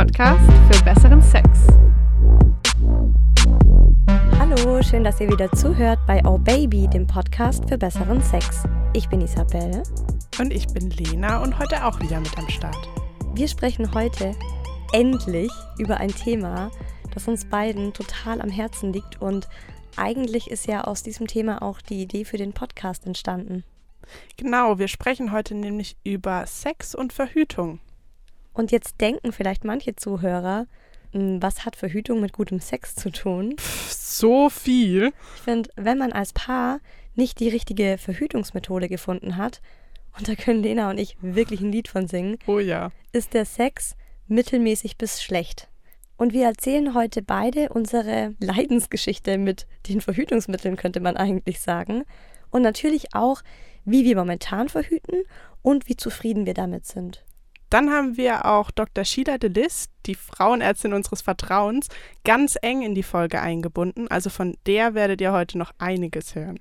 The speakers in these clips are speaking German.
Podcast für besseren Sex. Hallo, schön, dass ihr wieder zuhört bei Oh Baby, dem Podcast für besseren Sex. Ich bin Isabelle. Und ich bin Lena und heute auch wieder mit am Start. Wir sprechen heute endlich über ein Thema, das uns beiden total am Herzen liegt und eigentlich ist ja aus diesem Thema auch die Idee für den Podcast entstanden. Genau, wir sprechen heute nämlich über Sex und Verhütung. Und jetzt denken vielleicht manche Zuhörer, hm, was hat Verhütung mit gutem Sex zu tun? Pff, so viel. Ich finde, wenn man als Paar nicht die richtige Verhütungsmethode gefunden hat, und da können Lena und ich wirklich ein Lied von singen, Oh ja. ist der Sex mittelmäßig bis schlecht. Und wir erzählen heute beide unsere Leidensgeschichte mit den Verhütungsmitteln, könnte man eigentlich sagen. Und natürlich auch, wie wir momentan verhüten und wie zufrieden wir damit sind. Dann haben wir auch Dr. Sheila de List, die Frauenärztin unseres Vertrauens, ganz eng in die Folge eingebunden. Also von der werdet ihr heute noch einiges hören.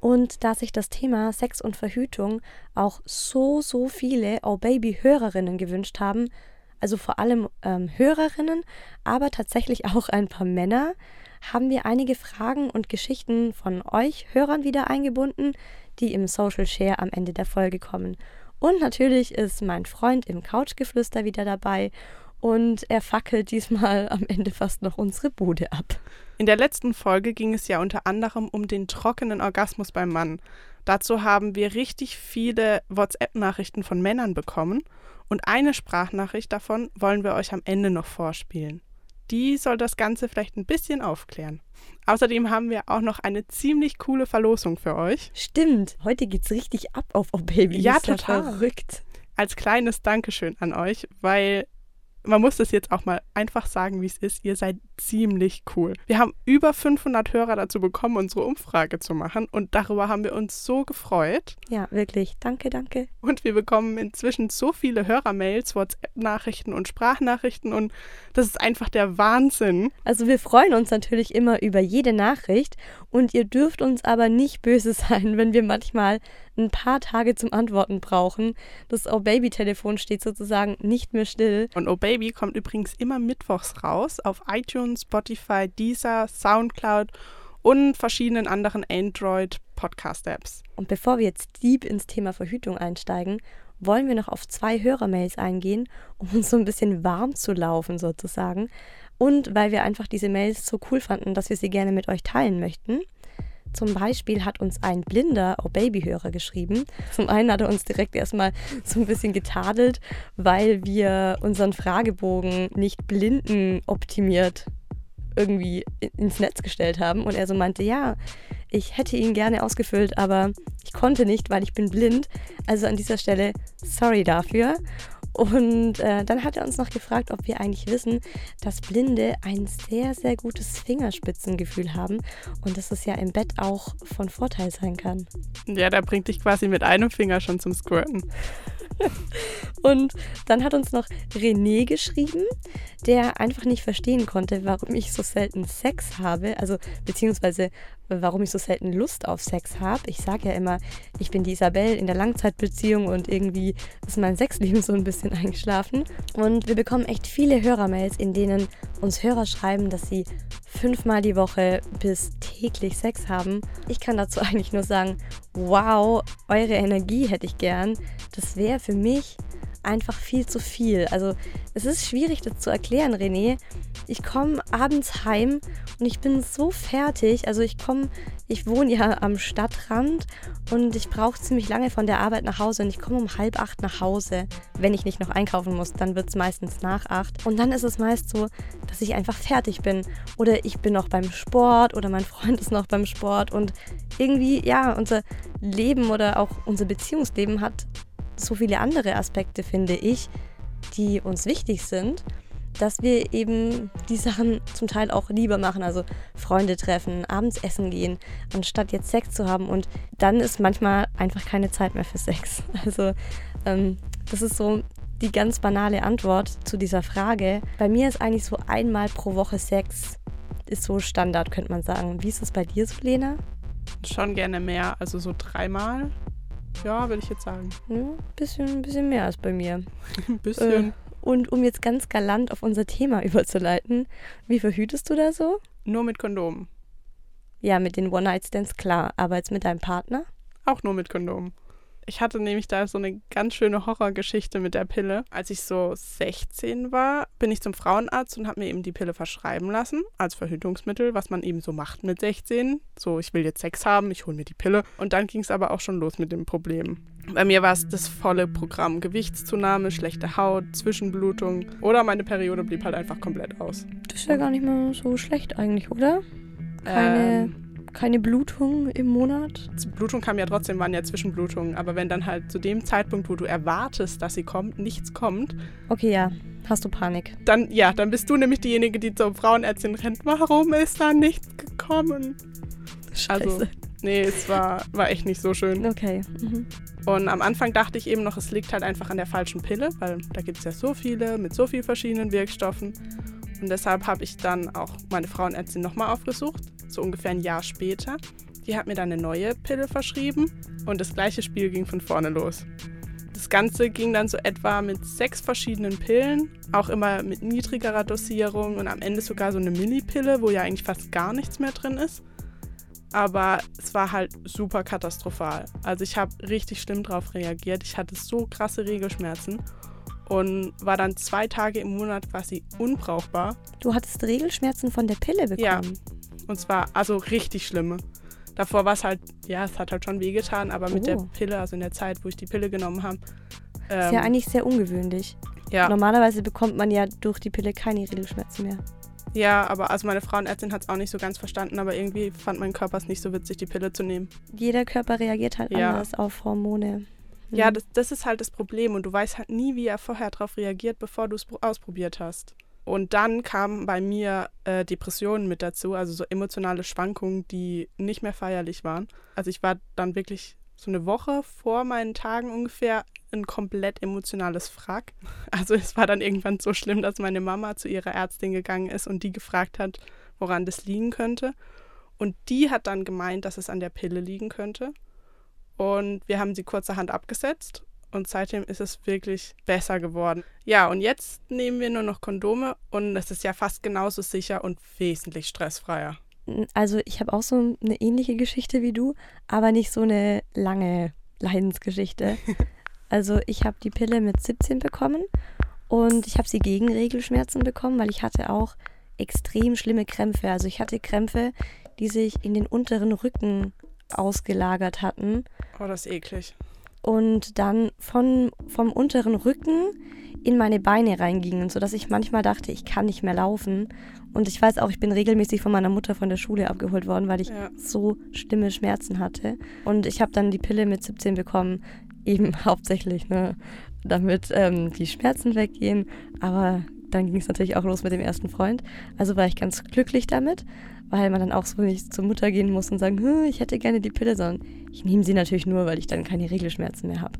Und da sich das Thema Sex und Verhütung auch so, so viele Oh Baby-Hörerinnen gewünscht haben, also vor allem ähm, Hörerinnen, aber tatsächlich auch ein paar Männer, haben wir einige Fragen und Geschichten von euch Hörern wieder eingebunden, die im Social Share am Ende der Folge kommen. Und natürlich ist mein Freund im Couchgeflüster wieder dabei und er fackelt diesmal am Ende fast noch unsere Bude ab. In der letzten Folge ging es ja unter anderem um den trockenen Orgasmus beim Mann. Dazu haben wir richtig viele WhatsApp-Nachrichten von Männern bekommen und eine Sprachnachricht davon wollen wir euch am Ende noch vorspielen. Die soll das Ganze vielleicht ein bisschen aufklären. Außerdem haben wir auch noch eine ziemlich coole Verlosung für euch. Stimmt, heute geht's richtig ab auf Oh Baby. Ja, Ist total. verrückt. Als kleines Dankeschön an euch, weil man muss das jetzt auch mal einfach sagen, wie es ist. Ihr seid ziemlich cool. Wir haben über 500 Hörer dazu bekommen, unsere Umfrage zu machen und darüber haben wir uns so gefreut. Ja, wirklich. Danke, danke. Und wir bekommen inzwischen so viele Hörermails, WhatsApp-Nachrichten und Sprachnachrichten und das ist einfach der Wahnsinn. Also wir freuen uns natürlich immer über jede Nachricht und ihr dürft uns aber nicht böse sein, wenn wir manchmal ein paar Tage zum Antworten brauchen. Das Oh Baby Telefon steht sozusagen nicht mehr still. Und Oh Baby kommt übrigens immer mittwochs raus auf iTunes, Spotify, Deezer, Soundcloud und verschiedenen anderen Android-Podcast-Apps. Und bevor wir jetzt deep ins Thema Verhütung einsteigen, wollen wir noch auf zwei Hörermails eingehen, um uns so ein bisschen warm zu laufen sozusagen. Und weil wir einfach diese Mails so cool fanden, dass wir sie gerne mit euch teilen möchten. Zum Beispiel hat uns ein blinder Oh Baby-Hörer geschrieben. Zum einen hat er uns direkt erstmal so ein bisschen getadelt, weil wir unseren Fragebogen nicht blinden optimiert irgendwie ins Netz gestellt haben. Und er so meinte, ja, ich hätte ihn gerne ausgefüllt, aber ich konnte nicht, weil ich bin blind. Also an dieser Stelle sorry dafür. Und äh, dann hat er uns noch gefragt, ob wir eigentlich wissen, dass Blinde ein sehr, sehr gutes Fingerspitzengefühl haben und dass es ja im Bett auch von Vorteil sein kann. Ja, der bringt dich quasi mit einem Finger schon zum Squirten. Und dann hat uns noch René geschrieben, der einfach nicht verstehen konnte, warum ich so selten Sex habe, also beziehungsweise warum ich so selten Lust auf Sex habe. Ich sage ja immer, ich bin die Isabelle in der Langzeitbeziehung und irgendwie ist mein Sexleben so ein bisschen eingeschlafen. Und wir bekommen echt viele Hörermails, in denen uns Hörer schreiben, dass sie fünfmal die Woche bis täglich Sex haben. Ich kann dazu eigentlich nur sagen, wow, eure Energie hätte ich gern. Das wäre für mich einfach viel zu viel. Also es ist schwierig, das zu erklären, René. Ich komme abends heim und ich bin so fertig. Also ich komme, ich wohne ja am Stadtrand und ich brauche ziemlich lange von der Arbeit nach Hause und ich komme um halb acht nach Hause. Wenn ich nicht noch einkaufen muss, dann wird es meistens nach acht. Und dann ist es meist so, dass ich einfach fertig bin. Oder ich bin noch beim Sport oder mein Freund ist noch beim Sport und irgendwie, ja, unser Leben oder auch unser Beziehungsleben hat so viele andere Aspekte, finde ich, die uns wichtig sind, dass wir eben die Sachen zum Teil auch lieber machen. Also Freunde treffen, abends essen gehen, anstatt jetzt Sex zu haben. Und dann ist manchmal einfach keine Zeit mehr für Sex. Also ähm, das ist so die ganz banale Antwort zu dieser Frage. Bei mir ist eigentlich so einmal pro Woche Sex ist so Standard, könnte man sagen. Wie ist es bei dir so, Lena? Schon gerne mehr, also so dreimal. Ja, würde ich jetzt sagen. Ja, bisschen, bisschen mehr als bei mir. Ein bisschen. Äh, Und um jetzt ganz galant auf unser Thema überzuleiten, wie verhütest du da so? Nur mit Kondom. Ja, mit den One-Night-Stands klar, aber jetzt mit deinem Partner? Auch nur mit Kondom. Ich hatte nämlich da so eine ganz schöne Horrorgeschichte mit der Pille. Als ich so 16 war, bin ich zum Frauenarzt und habe mir eben die Pille verschreiben lassen als Verhütungsmittel, was man eben so macht mit 16. So, ich will jetzt Sex haben, ich hole mir die Pille. Und dann ging es aber auch schon los mit dem Problem. Bei mir war es das volle Programm. Gewichtszunahme, schlechte Haut, Zwischenblutung oder meine Periode blieb halt einfach komplett aus. Das ist ja gar nicht mal so schlecht eigentlich, oder? Keine, Ähm, keine Blutung im Monat? Blutung kam ja trotzdem, waren ja Zwischenblutungen. Aber wenn dann halt zu dem Zeitpunkt, wo du erwartest, dass sie kommt, nichts kommt, Okay, ja. Hast du Panik? dann, ja, dann bist du nämlich diejenige, die zur Frauenärztin rennt. Warum ist da nichts gekommen? Also, nee, es war, war echt nicht so schön. Okay. Mhm. Und am Anfang dachte ich eben noch, es liegt halt einfach an der falschen Pille, weil da gibt es ja so viele mit so vielen verschiedenen Wirkstoffen. Und deshalb habe ich dann auch meine Frauenärztin nochmal aufgesucht, so ungefähr ein Jahr später. Die hat mir dann eine neue Pille verschrieben und das gleiche Spiel ging von vorne los. Das Ganze ging dann so etwa mit sechs verschiedenen Pillen, auch immer mit niedrigerer Dosierung und am Ende sogar so eine Millipille, wo ja eigentlich fast gar nichts mehr drin ist. Aber es war halt super katastrophal. Also ich habe richtig schlimm drauf reagiert. Ich hatte so krasse Regelschmerzen und war dann zwei Tage im Monat quasi unbrauchbar. Du hattest Regelschmerzen von der Pille bekommen. Ja. Und zwar also richtig schlimme. Davor war es halt, ja, es hat halt schon wehgetan, aber mit der Oh. Pille, also in der Zeit, wo ich die Pille genommen habe. ist ja eigentlich sehr ungewöhnlich. ja, Normalerweise bekommt man ja durch die Pille keine Regelschmerzen mehr. ja, aber also meine Frauenärztin hat es auch nicht so ganz verstanden, aber irgendwie fand mein Körper es nicht so witzig, die Pille zu nehmen. Jeder Körper reagiert halt Ja. anders auf Hormone. Ja, Mhm. das, das ist halt das Problem und du weißt halt nie, wie er vorher darauf reagiert, bevor du es pro- ausprobiert hast. Und dann kamen bei mir äh, Depressionen mit dazu, also so emotionale Schwankungen, die nicht mehr feierlich waren. Also ich war dann wirklich so eine Woche vor meinen Tagen ungefähr ein komplett emotionales Wrack. Also es war dann irgendwann so schlimm, dass meine Mama zu ihrer Ärztin gegangen ist und die gefragt hat, woran das liegen könnte. Und die hat dann gemeint, dass es an der Pille liegen könnte. Und wir haben sie kurzerhand abgesetzt und seitdem ist es wirklich besser geworden. Ja, und jetzt nehmen wir nur noch Kondome und es ist ja fast genauso sicher und wesentlich stressfreier. Also ich habe auch so eine ähnliche Geschichte wie du, aber nicht so eine lange Leidensgeschichte. also ich habe die Pille mit 17 bekommen und ich habe sie gegen Regelschmerzen bekommen, weil ich hatte auch extrem schlimme Krämpfe. Also ich hatte Krämpfe, die sich in den unteren Rücken ausgelagert hatten Oh, das ist eklig. und dann von, vom unteren Rücken in meine Beine reingingen, sodass ich manchmal dachte, ich kann nicht mehr laufen. Und ich weiß auch, ich bin regelmäßig von meiner Mutter von der Schule abgeholt worden, weil ich Ja. so schlimme Schmerzen hatte. Und ich habe dann die Pille mit 17 bekommen, eben hauptsächlich, ne, damit ähm, die Schmerzen weggehen. Aber dann ging es natürlich auch los mit dem ersten Freund. Also war ich ganz glücklich damit, weil man dann auch so nicht zur Mutter gehen muss und sagen, "Hm, ich hätte gerne die Pille, sondern ich nehme sie natürlich nur, weil ich dann keine Regelschmerzen mehr habe.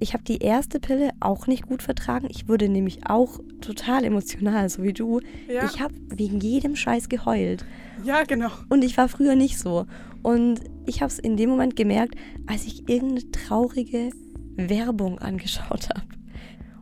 Ich habe die erste Pille auch nicht gut vertragen. Ich wurde nämlich auch total emotional, so wie du. Ja, Ich habe wegen jedem Scheiß geheult. ja genau. Und ich war früher nicht so. Und ich habe es in dem Moment gemerkt, als ich irgendeine traurige Werbung angeschaut habe.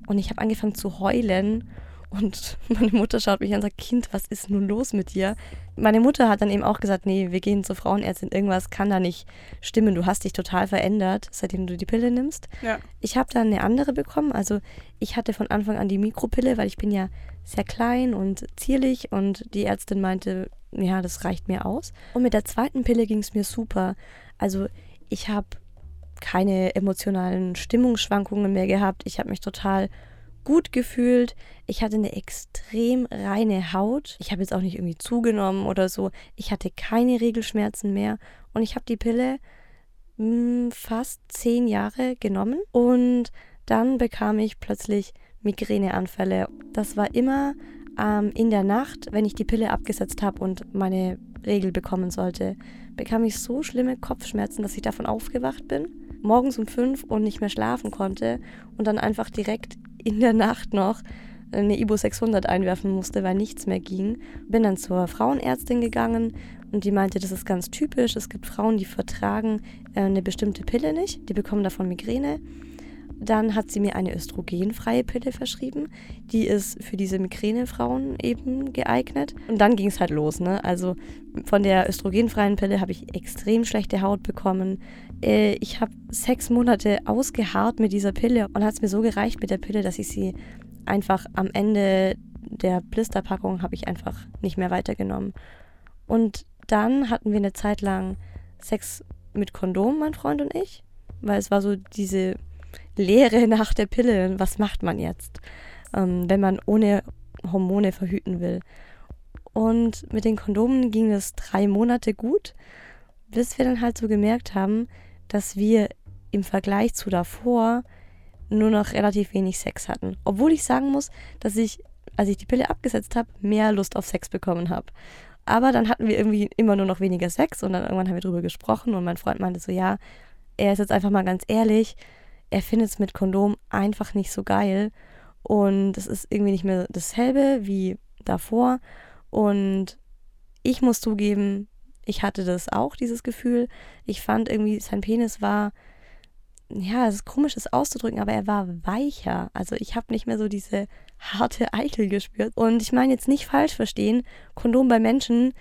Und ich habe angefangen zu heulen. Und meine Mutter schaut mich an und sagt, Kind, was ist nun los mit dir? Meine Mutter hat dann eben auch gesagt, nee, wir gehen zur Frauenärztin, irgendwas kann da nicht stimmen, du hast dich total verändert, seitdem du die Pille nimmst. Ja, Ich habe dann eine andere bekommen. Also ich hatte von Anfang an die Mikropille, weil ich bin ja sehr klein und zierlich und die Ärztin meinte, ja, das reicht mir aus. Und mit der zweiten Pille ging es mir super. Also ich habe keine emotionalen Stimmungsschwankungen mehr gehabt. Ich habe mich total gut gefühlt. Ich hatte eine extrem reine Haut. Ich habe jetzt auch nicht irgendwie zugenommen oder so. Ich hatte keine Regelschmerzen mehr und ich habe die Pille mh, fast zehn Jahre genommen und dann bekam ich plötzlich Migräneanfälle. Das war immer ähm, in der Nacht, wenn ich die Pille abgesetzt habe und meine Regel bekommen sollte, bekam ich so schlimme Kopfschmerzen, dass ich davon aufgewacht bin, morgens um fünf und nicht mehr schlafen konnte und dann einfach direkt in der Nacht noch eine Ibo 600 einwerfen musste, weil nichts mehr ging. Bin dann zur Frauenärztin gegangen und die meinte, das ist ganz typisch. Es gibt Frauen, die vertragen äh, eine bestimmte Pille nicht, die bekommen davon Migräne. dann hat sie mir eine östrogenfreie Pille verschrieben. Die ist für diese Migränefrauen eben geeignet. Und dann ging es halt los. Ne? Also von der östrogenfreien Pille habe ich extrem schlechte Haut bekommen. Äh, ich habe sechs Monate ausgeharrt mit dieser Pille und hat es mir so gereicht mit der Pille, dass ich sie einfach am Ende der Blisterpackung habe ich einfach nicht mehr weitergenommen. Und dann hatten wir eine Zeit lang Sex mit Kondom, mein Freund und ich, weil es war so diese Lehre nach der Pille. Was macht man jetzt, ähm, wenn man ohne Hormone verhüten will? Und mit den Kondomen ging es drei Monate gut, bis wir dann halt so gemerkt haben, dass wir im Vergleich zu davor nur noch relativ wenig Sex hatten. Obwohl ich sagen muss, dass ich, als ich die Pille abgesetzt habe, mehr Lust auf Sex bekommen habe. Aber dann hatten wir irgendwie immer nur noch weniger Sex und dann irgendwann haben wir drüber gesprochen und mein Freund meinte so, ja, er ist jetzt einfach mal ganz ehrlich, er findet es mit Kondom einfach nicht so geil und es ist irgendwie nicht mehr dasselbe wie davor und ich muss zugeben, ich hatte das auch, dieses Gefühl. Ich fand irgendwie, sein Penis war, ja, es ist komisch, das auszudrücken, aber er war weicher. Also ich habe nicht mehr so diese harte Eichel gespürt. Und ich meine jetzt nicht falsch verstehen, Kondom bei Menschen,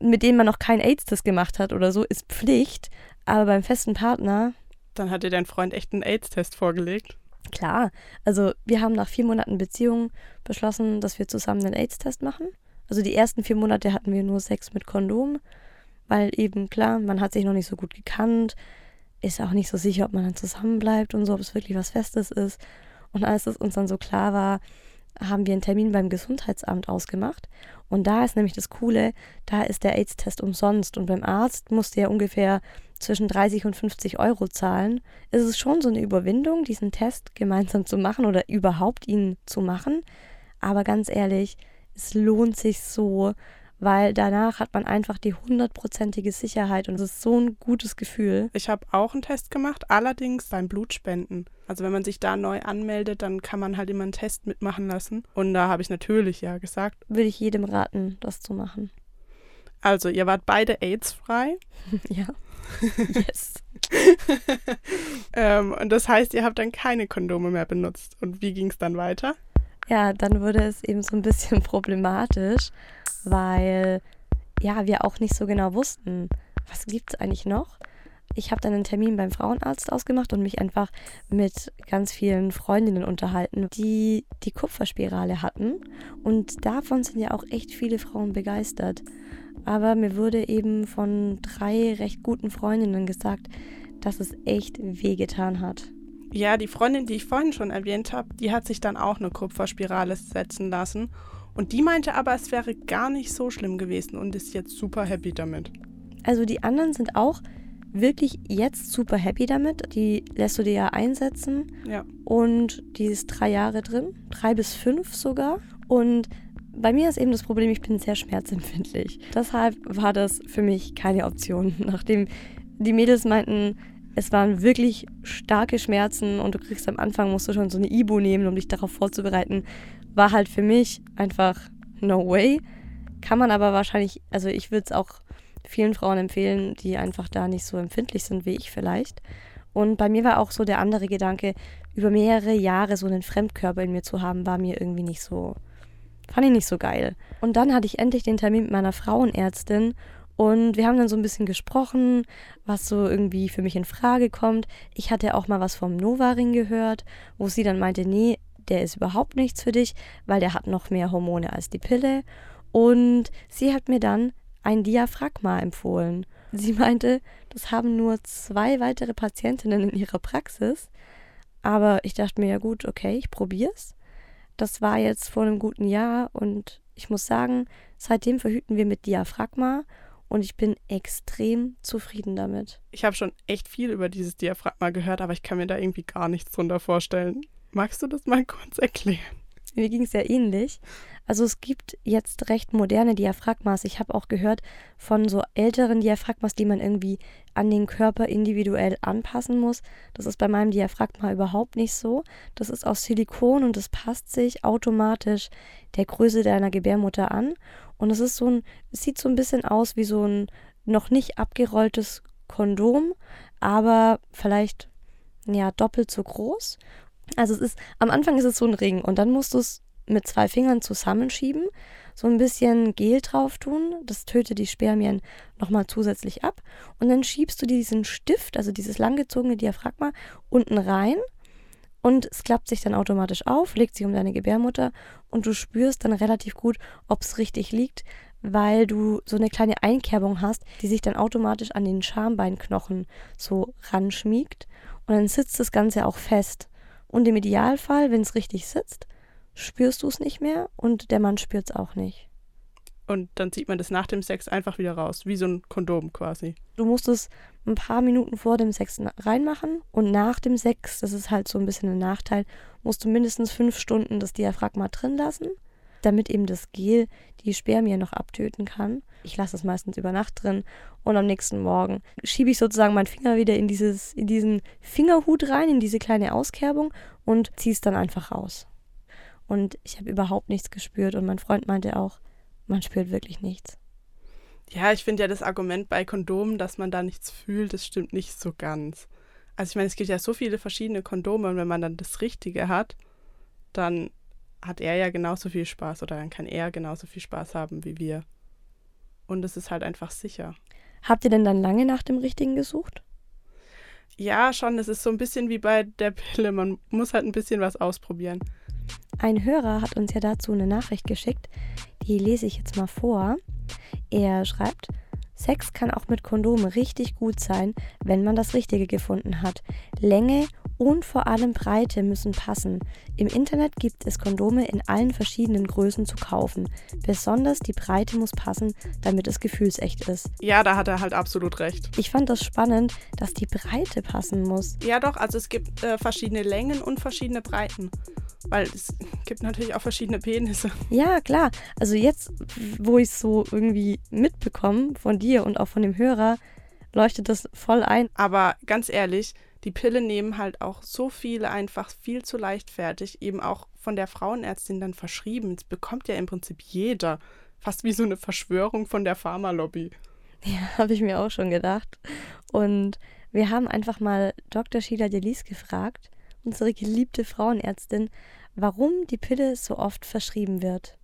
mit denen man noch keinen AIDS-Test gemacht hat oder so, ist Pflicht. Aber beim festen Partner dann hat dir dein Freund echt einen AIDS-Test vorgelegt. Klar. Also wir haben nach vier Monaten Beziehung beschlossen, dass wir zusammen einen AIDS-Test machen. Also die ersten vier Monate hatten wir nur Sex mit Kondom, weil eben klar, man hat sich noch nicht so gut gekannt, ist auch nicht so sicher, ob man dann zusammenbleibt und so, ob es wirklich was Festes ist. Und als es uns dann so klar war, haben wir einen Termin beim Gesundheitsamt ausgemacht. Und da ist nämlich das Coole, da ist der AIDS-Test umsonst. Und beim Arzt musste er ungefähr zwischen 30 und 50 Euro zahlen. Es ist schon so eine Überwindung, diesen Test gemeinsam zu machen oder überhaupt ihn zu machen. Aber ganz ehrlich, es lohnt sich so, weil danach hat man einfach die hundertprozentige Sicherheit und es ist so ein gutes Gefühl. Ich habe auch einen Test gemacht, allerdings beim Blutspenden. Also wenn man sich da neu anmeldet, dann kann man halt immer einen Test mitmachen lassen. Und da habe ich natürlich ja gesagt. Würde ich jedem raten, das zu machen. Also, ihr wart beide AIDS-frei. ja. Yes. ähm, und das heißt, ihr habt dann keine Kondome mehr benutzt. Und wie ging es dann weiter? Ja, dann wurde es eben so ein bisschen problematisch, weil ja, wir auch nicht so genau wussten, was gibt es eigentlich noch. Ich habe dann einen Termin beim Frauenarzt ausgemacht und mich einfach mit ganz vielen Freundinnen unterhalten, die die Kupferspirale hatten. Und davon sind ja auch echt viele Frauen begeistert. Aber mir wurde eben von drei recht guten Freundinnen gesagt, dass es echt wehgetan hat. Ja, die Freundin, die ich vorhin schon erwähnt habe, die hat sich dann auch eine Kupferspirale setzen lassen. Und die meinte aber, es wäre gar nicht so schlimm gewesen und ist jetzt super happy damit. Also die anderen sind auch wirklich jetzt super happy damit. Die lässt du dir ja einsetzen. Ja. Und die ist drei Jahre drin, drei bis fünf sogar. Und bei mir ist eben das Problem, ich bin sehr schmerzempfindlich. Deshalb war das für mich keine Option. Nachdem die Mädels meinten, es waren wirklich starke Schmerzen und du kriegst am Anfang, musst du schon so eine Ibu nehmen, um dich darauf vorzubereiten, war halt für mich einfach no way. Kann man aber wahrscheinlich, also ich würde es auch vielen Frauen empfehlen, die einfach da nicht so empfindlich sind wie ich vielleicht. Und bei mir war auch so der andere Gedanke, über mehrere Jahre so einen Fremdkörper in mir zu haben, war mir irgendwie nicht so Fand ich nicht so geil. Und dann hatte ich endlich den Termin mit meiner Frauenärztin und wir haben dann so ein bisschen gesprochen, was so irgendwie für mich in Frage kommt. Ich hatte auch mal was vom Nova-Ring gehört, wo sie dann meinte, nee, der ist überhaupt nichts für dich, weil der hat noch mehr Hormone als die Pille. Und sie hat mir dann ein Diaphragma empfohlen. Sie meinte, das haben nur zwei weitere Patientinnen in ihrer Praxis. Aber ich dachte mir, ja gut, okay, ich probier's. Das war jetzt vor einem guten Jahr und ich muss sagen, seitdem verhüten wir mit Diaphragma und ich bin extrem zufrieden damit. Ich habe schon echt viel über dieses Diaphragma gehört, aber ich kann mir da irgendwie gar nichts drunter vorstellen. Magst du das mal kurz erklären? Mir ging es ja ähnlich. Also es gibt jetzt recht moderne Diaphragmas. Ich habe auch gehört von so älteren Diaphragmas, die man irgendwie an den Körper individuell anpassen muss. Das ist bei meinem Diaphragma überhaupt nicht so. Das ist aus Silikon und das passt sich automatisch der Größe deiner Gebärmutter an. Und es ist so ein, sieht so ein bisschen aus wie so ein noch nicht abgerolltes Kondom, aber vielleicht ja doppelt so groß Also es ist, am Anfang ist es so ein Ring und dann musst du es mit zwei Fingern zusammenschieben, so ein bisschen Gel drauf tun, das tötet die Spermien nochmal zusätzlich ab. Und dann schiebst du diesen Stift, also dieses langgezogene Diaphragma, unten rein und es klappt sich dann automatisch auf, legt sich um deine Gebärmutter und du spürst dann relativ gut, ob es richtig liegt, weil du so eine kleine Einkerbung hast, die sich dann automatisch an den Schambeinknochen so ranschmiegt. Und dann sitzt das Ganze auch fest. Und im Idealfall, wenn es richtig sitzt, spürst du es nicht mehr und der Mann spürt es auch nicht. Und dann zieht man das nach dem Sex einfach wieder raus, wie so ein Kondom quasi. Du musst es ein paar Minuten vor dem Sex reinmachen und nach dem Sex, das ist halt so ein bisschen ein Nachteil, musst du mindestens fünf Stunden das Diaphragma drin lassen, damit eben das Gel die Spermien noch abtöten kann. Ich lasse es meistens über Nacht drin und am nächsten Morgen schiebe ich sozusagen meinen Finger wieder in, dieses, in diesen Fingerhut rein, in diese kleine Auskerbung und ziehe es dann einfach raus. Und ich habe überhaupt nichts gespürt und mein Freund meinte auch, man spürt wirklich nichts. Ja, ich finde ja das Argument bei Kondomen, dass man da nichts fühlt, das stimmt nicht so ganz. Also ich meine, es gibt ja so viele verschiedene Kondome und wenn man dann das Richtige hat, dann hat er ja genauso viel Spaß oder dann kann er genauso viel Spaß haben wie wir. Und es ist halt einfach sicher. Habt ihr denn dann lange nach dem Richtigen gesucht? Ja, schon. Es ist so ein bisschen wie bei der Pille. Man muss halt ein bisschen was ausprobieren. Ein Hörer hat uns ja dazu eine Nachricht geschickt, die lese ich jetzt mal vor. Er schreibt, Sex kann auch mit Kondomen richtig gut sein, wenn man das Richtige gefunden hat. Länge und vor allem Breite müssen passen. Im Internet gibt es Kondome in allen verschiedenen Größen zu kaufen. Besonders die Breite muss passen, damit es gefühlsecht ist. Ja, da hat er halt absolut recht. Ich fand das spannend, dass die Breite passen muss. Ja, doch, also es gibt äh, verschiedene Längen und verschiedene Breiten. Weil es gibt natürlich auch verschiedene Penisse. Ja, klar. Also jetzt, wo ich es so irgendwie mitbekomme von dir und auch von dem Hörer, leuchtet das voll ein. Aber ganz ehrlich, die Pille nehmen halt auch so viele einfach viel zu leichtfertig, eben auch von der Frauenärztin dann verschrieben. Das bekommt ja im Prinzip jeder. Fast wie so eine Verschwörung von der Pharmalobby. Ja, habe ich mir auch schon gedacht. Und wir haben einfach mal Dr. Sheila Delis gefragt, unsere geliebte Frauenärztin, warum die Pille so oft verschrieben wird.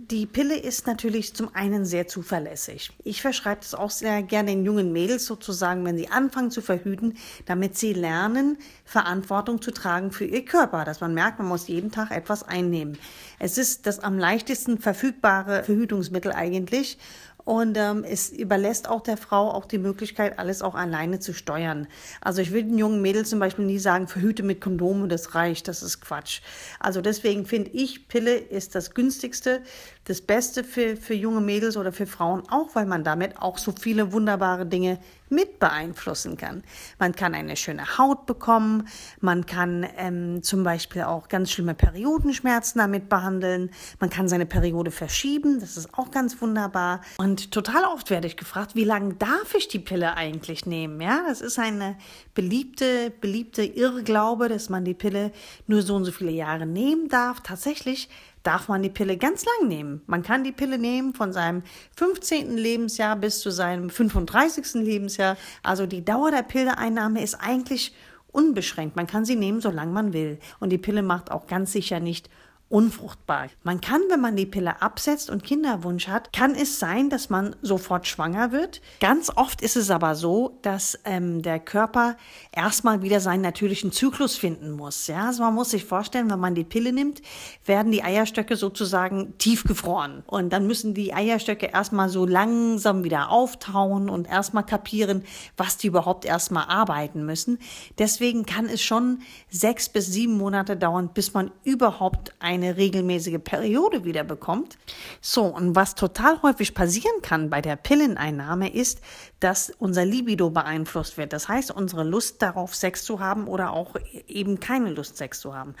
Die Pille ist natürlich zum einen sehr zuverlässig. Ich verschreibe es auch sehr gerne den jungen Mädels sozusagen, wenn sie anfangen zu verhüten, damit sie lernen, Verantwortung zu tragen für ihr Körper, dass man merkt, man muss jeden Tag etwas einnehmen. Es ist das am leichtesten verfügbare Verhütungsmittel eigentlich und ähm, es überlässt auch der Frau auch die Möglichkeit, alles auch alleine zu steuern. Also ich will den jungen Mädels zum Beispiel nie sagen, verhüte mit Kondomen, das reicht, das ist Quatsch. Also deswegen finde ich, Pille ist das günstigste, das Beste für, für junge Mädels oder für Frauen, auch weil man damit auch so viele wunderbare Dinge mit beeinflussen kann. Man kann eine schöne Haut bekommen, man kann ähm, zum Beispiel auch ganz schlimme Periodenschmerzen damit behandeln, man kann seine Periode verschieben, das ist auch ganz wunderbar. Und total oft werde ich gefragt, wie lange darf ich die Pille eigentlich nehmen? Ja, das ist eine beliebte, beliebte Irrglaube, dass man die Pille nur so und so viele Jahre nehmen darf. Tatsächlich darf man die Pille ganz lang nehmen. Man kann die Pille nehmen von seinem 15. Lebensjahr bis zu seinem 35. Lebensjahr. Also die Dauer der Pilleeinnahme ist eigentlich unbeschränkt. Man kann sie nehmen, solange man will. Und die Pille macht auch ganz sicher nicht unfruchtbar. Man kann, wenn man die Pille absetzt und Kinderwunsch hat, kann es sein, dass man sofort schwanger wird. Ganz oft ist es aber so, dass ähm, der Körper erstmal wieder seinen natürlichen Zyklus finden muss. Ja, also man muss sich vorstellen, wenn man die Pille nimmt, werden die Eierstöcke sozusagen tiefgefroren und dann müssen die Eierstöcke erstmal so langsam wieder auftauen und erstmal kapieren, was die überhaupt erstmal arbeiten müssen. Deswegen kann es schon sechs bis sieben Monate dauern, bis man überhaupt ein eine regelmäßige Periode wieder bekommt. So, und was total häufig passieren kann bei der Pilleneinnahme ist, dass unser Libido beeinflusst wird. Das heißt, unsere Lust darauf, Sex zu haben oder auch eben keine Lust, Sex zu haben.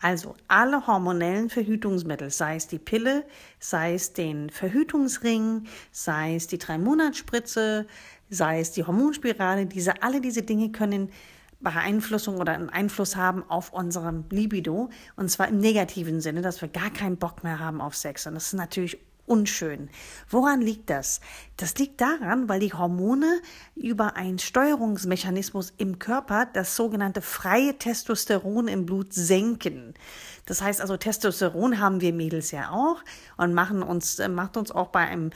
Also alle hormonellen Verhütungsmittel, sei es die Pille, sei es den Verhütungsring, sei es die Drei-Monats-Spritze, sei es die Hormonspirale, diese, alle diese Dinge können Beeinflussung oder einen Einfluss haben auf unserem Libido. Und zwar im negativen Sinne, dass wir gar keinen Bock mehr haben auf Sex. Und das ist natürlich unschön. Woran liegt das? Das liegt daran, weil die Hormone über einen Steuerungsmechanismus im Körper das sogenannte freie Testosteron im Blut senken. Das heißt also, Testosteron haben wir Mädels ja auch und machen uns, äh, macht uns auch bei einem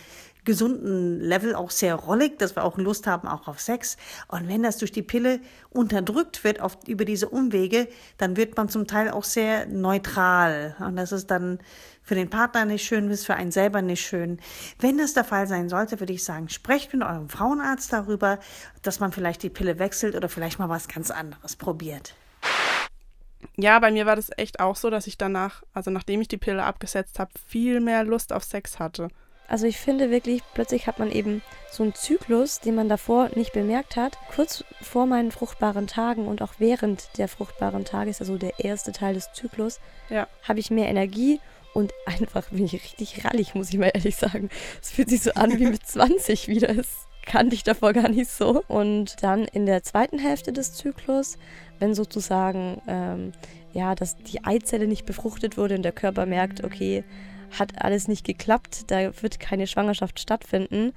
gesunden Level auch sehr rollig, dass wir auch Lust haben auch auf Sex. Und wenn das durch die Pille unterdrückt wird auf, über diese Umwege, dann wird man zum Teil auch sehr neutral. Und das ist dann für den Partner nicht schön, ist für einen selber nicht schön. Wenn das der Fall sein sollte, würde ich sagen, sprecht mit eurem Frauenarzt darüber, dass man vielleicht die Pille wechselt oder vielleicht mal was ganz anderes probiert. Ja, bei mir war das echt auch so, dass ich danach, also nachdem ich die Pille abgesetzt habe, viel mehr Lust auf Sex hatte. Also ich finde wirklich, plötzlich hat man eben so einen Zyklus, den man davor nicht bemerkt hat. Kurz vor meinen fruchtbaren Tagen und auch während der fruchtbaren Tage, ist also der erste Teil des Zyklus, ja. habe ich mehr Energie und einfach bin ich richtig rallig, muss ich mal ehrlich sagen. Es fühlt sich so an wie mit 20 wieder. Das kannte ich davor gar nicht so. Und dann in der zweiten Hälfte des Zyklus, wenn sozusagen ähm, ja, dass die Eizelle nicht befruchtet wurde und der Körper merkt, okay, hat alles nicht geklappt, da wird keine Schwangerschaft stattfinden,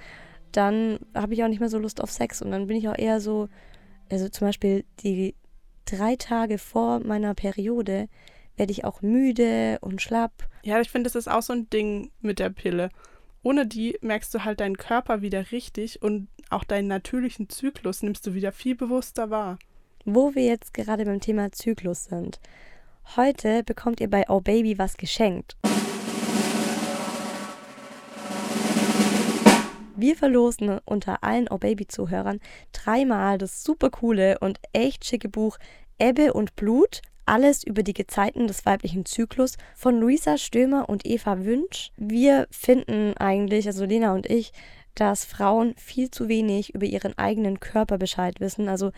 dann habe ich auch nicht mehr so Lust auf Sex. Und dann bin ich auch eher so, also zum Beispiel die drei Tage vor meiner Periode werde ich auch müde und schlapp. Ja, ich finde, das ist auch so ein Ding mit der Pille. Ohne die merkst du halt deinen Körper wieder richtig und auch deinen natürlichen Zyklus nimmst du wieder viel bewusster wahr. Wo wir jetzt gerade beim Thema Zyklus sind. Heute bekommt ihr bei Oh Baby was geschenkt. Wir verlosen unter allen Oh Baby Zuhörern dreimal das super coole und echt schicke Buch Ebbe und Blut. Alles über die Gezeiten des weiblichen Zyklus von Luisa Stömer und Eva Wünsch. Wir finden eigentlich, also Lena und ich, dass Frauen viel zu wenig über ihren eigenen Körper Bescheid wissen. Also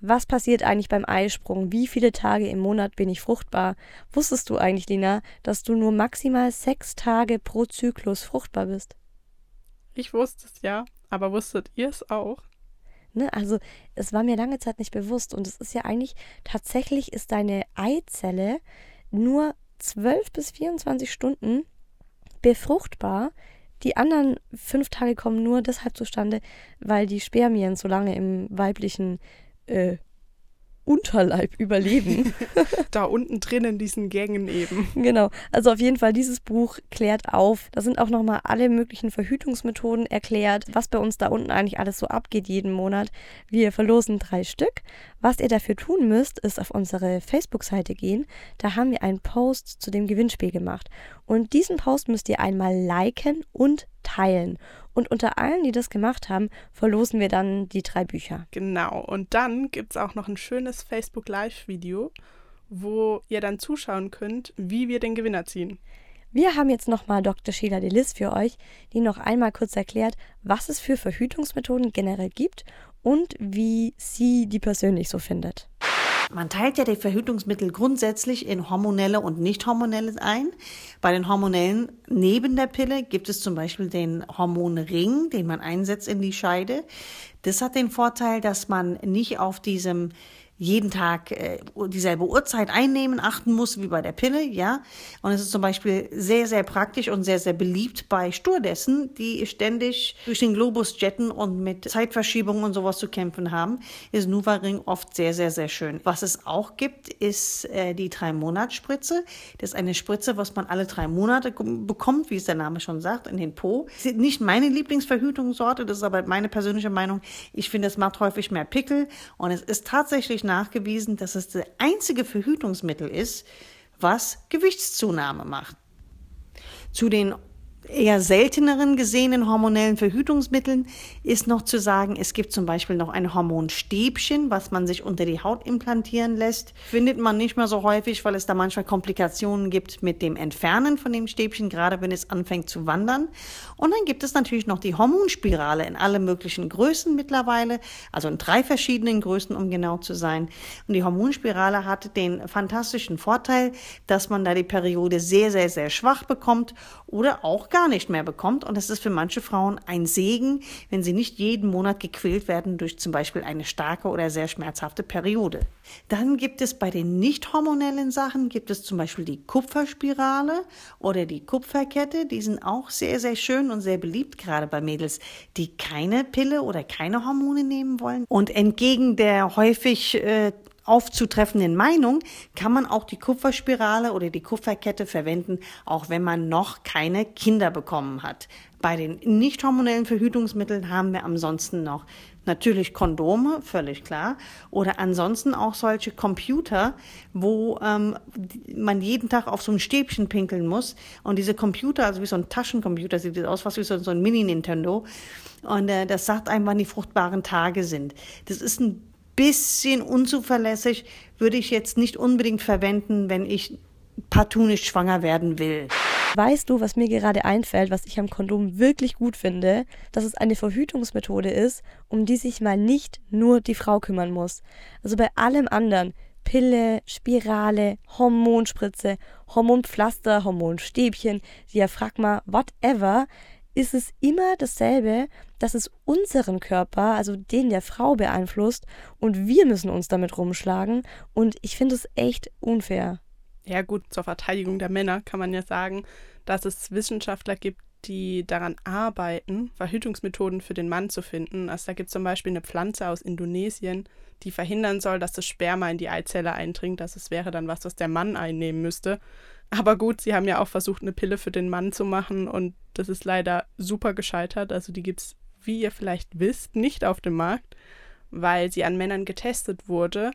was passiert eigentlich beim Eisprung? Wie viele Tage im Monat bin ich fruchtbar? Wusstest du eigentlich, Lina, dass du nur maximal sechs Tage pro Zyklus fruchtbar bist? Ich wusste es ja, aber wusstet ihr es auch? Ne, also es war mir lange Zeit nicht bewusst und es ist ja eigentlich tatsächlich ist deine Eizelle nur 12 bis 24 Stunden befruchtbar. Die anderen fünf Tage kommen nur deshalb zustande, weil die Spermien so lange im weiblichen äh, Unterleib überleben. da unten drin in diesen Gängen eben. Genau. Also auf jeden Fall, dieses Buch klärt auf. Da sind auch nochmal alle möglichen Verhütungsmethoden erklärt, was bei uns da unten eigentlich alles so abgeht jeden Monat. Wir verlosen drei Stück. Was ihr dafür tun müsst, ist auf unsere Facebook-Seite gehen. Da haben wir einen Post zu dem Gewinnspiel gemacht. Und diesen Post müsst ihr einmal liken und teilen. Und unter allen, die das gemacht haben, verlosen wir dann die drei Bücher. Genau. Und dann gibt es auch noch ein schönes Facebook Live-Video, wo ihr dann zuschauen könnt, wie wir den Gewinner ziehen. Wir haben jetzt nochmal Dr. Sheila Delis für euch, die noch einmal kurz erklärt, was es für Verhütungsmethoden generell gibt und wie sie die persönlich so findet. Man teilt ja die Verhütungsmittel grundsätzlich in hormonelle und nicht hormonelle ein. Bei den hormonellen neben der Pille gibt es zum Beispiel den Hormonring, den man einsetzt in die Scheide. Das hat den Vorteil, dass man nicht auf diesem jeden Tag äh, dieselbe Uhrzeit einnehmen, achten muss wie bei der Pille, ja. Und es ist zum Beispiel sehr, sehr praktisch und sehr, sehr beliebt bei Sturdessen, die ständig durch den Globus jetten und mit Zeitverschiebungen und sowas zu kämpfen haben, ist Nuva Ring oft sehr, sehr, sehr schön. Was es auch gibt, ist äh, die drei-Monats-Spritze. Das ist eine Spritze, was man alle drei Monate bekommt, wie es der Name schon sagt, in den Po. Das ist nicht meine Lieblingsverhütungssorte, das ist aber meine persönliche Meinung. Ich finde, es macht häufig mehr Pickel und es ist tatsächlich nachgewiesen, dass es das einzige Verhütungsmittel ist, was Gewichtszunahme macht. Zu den eher selteneren gesehenen hormonellen Verhütungsmitteln ist noch zu sagen, es gibt zum Beispiel noch ein Hormonstäbchen, was man sich unter die Haut implantieren lässt. Findet man nicht mehr so häufig, weil es da manchmal Komplikationen gibt mit dem Entfernen von dem Stäbchen, gerade wenn es anfängt zu wandern. Und dann gibt es natürlich noch die Hormonspirale in alle möglichen Größen mittlerweile, also in drei verschiedenen Größen, um genau zu sein. Und die Hormonspirale hat den fantastischen Vorteil, dass man da die Periode sehr, sehr, sehr schwach bekommt oder auch gar nicht mehr bekommt. Und es ist für manche Frauen ein Segen, wenn sie nicht jeden Monat gequält werden durch zum Beispiel eine starke oder sehr schmerzhafte Periode. Dann gibt es bei den nicht hormonellen Sachen, gibt es zum Beispiel die Kupferspirale oder die Kupferkette. Die sind auch sehr, sehr schön und sehr beliebt, gerade bei Mädels, die keine Pille oder keine Hormone nehmen wollen. Und entgegen der häufig äh, aufzutreffenden Meinung kann man auch die Kupferspirale oder die Kupferkette verwenden, auch wenn man noch keine Kinder bekommen hat. Bei den nicht hormonellen Verhütungsmitteln haben wir ansonsten noch natürlich Kondome, völlig klar, oder ansonsten auch solche Computer, wo ähm, man jeden Tag auf so ein Stäbchen pinkeln muss. Und diese Computer, also wie so ein Taschencomputer, sieht das aus, was wie so, so ein Mini-Nintendo. Und äh, das sagt einem, wann die fruchtbaren Tage sind. Das ist ein bisschen unzuverlässig, würde ich jetzt nicht unbedingt verwenden, wenn ich partout nicht schwanger werden will. Weißt du, was mir gerade einfällt, was ich am Kondom wirklich gut finde? Dass es eine Verhütungsmethode ist, um die sich mal nicht nur die Frau kümmern muss. Also bei allem anderen, Pille, Spirale, Hormonspritze, Hormonpflaster, Hormonstäbchen, Diaphragma, whatever, ist es immer dasselbe, dass es unseren Körper, also den der Frau beeinflusst und wir müssen uns damit rumschlagen und ich finde es echt unfair. Ja gut, zur Verteidigung der Männer kann man ja sagen, dass es Wissenschaftler gibt, die daran arbeiten, Verhütungsmethoden für den Mann zu finden. Also da gibt es zum Beispiel eine Pflanze aus Indonesien, die verhindern soll, dass das Sperma in die Eizelle eindringt. Das wäre dann was, was der Mann einnehmen müsste. Aber gut, sie haben ja auch versucht, eine Pille für den Mann zu machen und das ist leider super gescheitert. Also die gibt es, wie ihr vielleicht wisst, nicht auf dem Markt, weil sie an Männern getestet wurde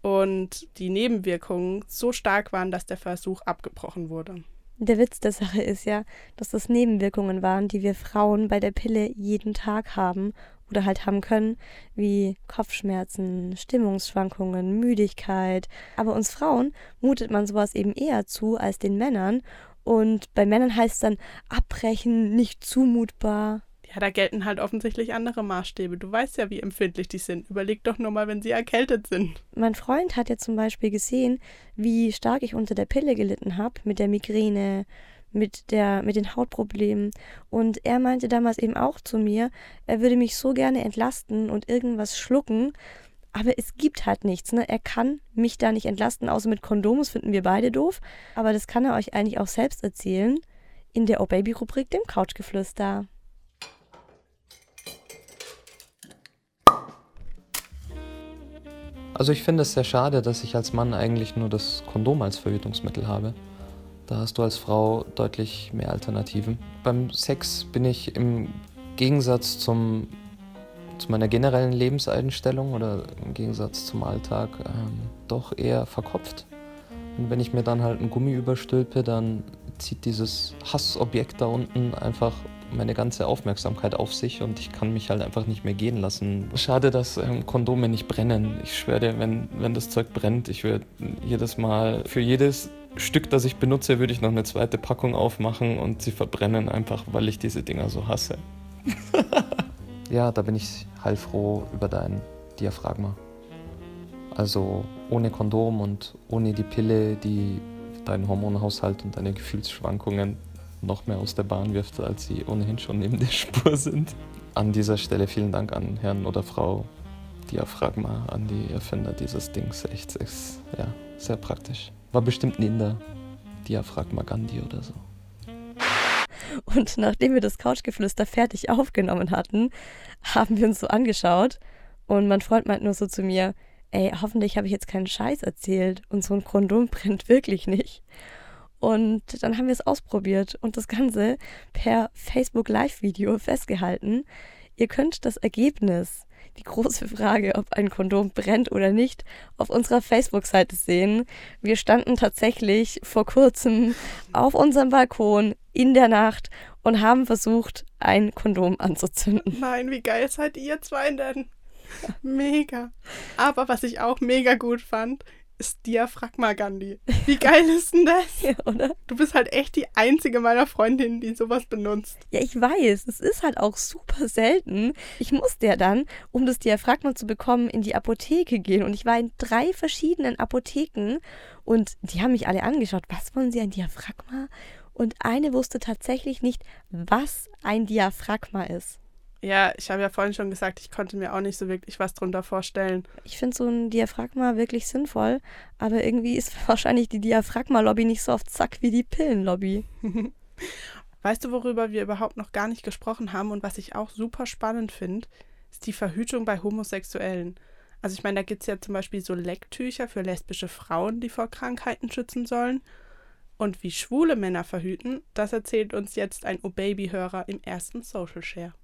und die Nebenwirkungen so stark waren, dass der Versuch abgebrochen wurde. Der Witz der Sache ist ja, dass das Nebenwirkungen waren, die wir Frauen bei der Pille jeden Tag haben oder halt haben können, wie Kopfschmerzen, Stimmungsschwankungen, Müdigkeit. Aber uns Frauen mutet man sowas eben eher zu als den Männern. Und bei Männern heißt es dann abbrechen, nicht zumutbar. Ja, da gelten halt offensichtlich andere Maßstäbe. Du weißt ja, wie empfindlich die sind. Überleg doch nur mal, wenn sie erkältet sind. Mein Freund hat ja zum Beispiel gesehen, wie stark ich unter der Pille gelitten habe, mit der Migräne, mit, der, mit den Hautproblemen. Und er meinte damals eben auch zu mir, er würde mich so gerne entlasten und irgendwas schlucken. Aber es gibt halt nichts. Ne? Er kann mich da nicht entlasten, außer mit Kondom. Das finden wir beide doof. Aber das kann er euch eigentlich auch selbst erzählen. In der Oh Baby-Rubrik, dem Couchgeflüster. Also ich finde es sehr schade, dass ich als Mann eigentlich nur das Kondom als Verhütungsmittel habe. Da hast du als Frau deutlich mehr Alternativen. Beim Sex bin ich im Gegensatz zum, zu meiner generellen Lebenseinstellung oder im Gegensatz zum Alltag ähm, doch eher verkopft. Und wenn ich mir dann halt ein Gummi überstülpe, dann zieht dieses Hassobjekt da unten einfach meine ganze Aufmerksamkeit auf sich und ich kann mich halt einfach nicht mehr gehen lassen. Schade, dass ähm, Kondome nicht brennen. Ich schwöre dir, wenn, wenn das Zeug brennt, ich würde jedes Mal für jedes Stück, das ich benutze, würde ich noch eine zweite Packung aufmachen und sie verbrennen, einfach weil ich diese Dinger so hasse. ja, da bin ich heilfroh über dein Diaphragma. Also ohne Kondom und ohne die Pille, die deinen Hormonhaushalt und deine Gefühlsschwankungen noch mehr aus der Bahn wirft, als sie ohnehin schon neben der Spur sind. An dieser Stelle vielen Dank an Herrn oder Frau Diaphragma, an die Erfinder dieses Dings. Echt, echt ja, sehr praktisch. War bestimmt ein Inder. Diaphragma Gandhi oder so. Und nachdem wir das Couchgeflüster fertig aufgenommen hatten, haben wir uns so angeschaut und mein Freund meint nur so zu mir, ey, hoffentlich habe ich jetzt keinen Scheiß erzählt und so ein Kondom brennt wirklich nicht. Und dann haben wir es ausprobiert und das Ganze per Facebook Live-Video festgehalten. Ihr könnt das Ergebnis die große Frage, ob ein Kondom brennt oder nicht, auf unserer Facebook-Seite sehen. Wir standen tatsächlich vor kurzem auf unserem Balkon in der Nacht und haben versucht, ein Kondom anzuzünden. Nein, wie geil seid ihr zwei denn? Mega. Aber was ich auch mega gut fand, ist Diaphragma Gandhi. Wie geil ist denn das? ja, oder? Du bist halt echt die einzige meiner Freundinnen, die sowas benutzt. Ja, ich weiß. Es ist halt auch super selten. Ich musste ja dann, um das Diaphragma zu bekommen, in die Apotheke gehen. Und ich war in drei verschiedenen Apotheken und die haben mich alle angeschaut. Was wollen Sie, ein Diaphragma? und eine wusste tatsächlich nicht, was ein Diaphragma ist. Ja, ich habe ja vorhin schon gesagt, ich konnte mir auch nicht so wirklich was drunter vorstellen. Ich finde so ein Diaphragma wirklich sinnvoll, aber irgendwie ist wahrscheinlich die Diaphragma-Lobby nicht so auf Zack wie die Pillenlobby. weißt du, worüber wir überhaupt noch gar nicht gesprochen haben und was ich auch super spannend finde, ist die Verhütung bei Homosexuellen. Also ich meine, da gibt es ja zum Beispiel so Lecktücher für lesbische Frauen, die vor Krankheiten schützen sollen. Und wie schwule Männer verhüten, das erzählt uns jetzt ein O-Baby-Hörer im ersten Social Share.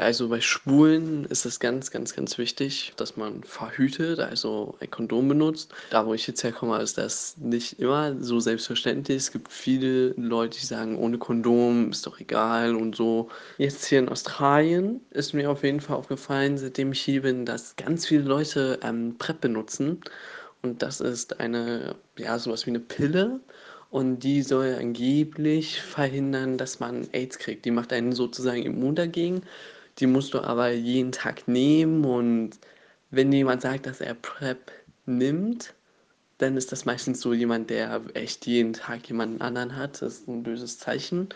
Also bei Schwulen ist es ganz, ganz, ganz wichtig, dass man verhütet, also ein Kondom benutzt. Da, wo ich jetzt herkomme, ist das nicht immer so selbstverständlich. Es gibt viele Leute, die sagen, ohne Kondom ist doch egal und so. Jetzt hier in Australien ist mir auf jeden Fall aufgefallen, seitdem ich hier bin, dass ganz viele Leute ähm, PrEP benutzen. Und das ist eine, ja, sowas wie eine Pille. Und die soll angeblich verhindern, dass man AIDS kriegt. Die macht einen sozusagen immun dagegen. Die musst du aber jeden Tag nehmen und wenn jemand sagt, dass er PrEP nimmt, dann ist das meistens so jemand, der echt jeden Tag jemanden anderen hat. Das ist ein böses Zeichen.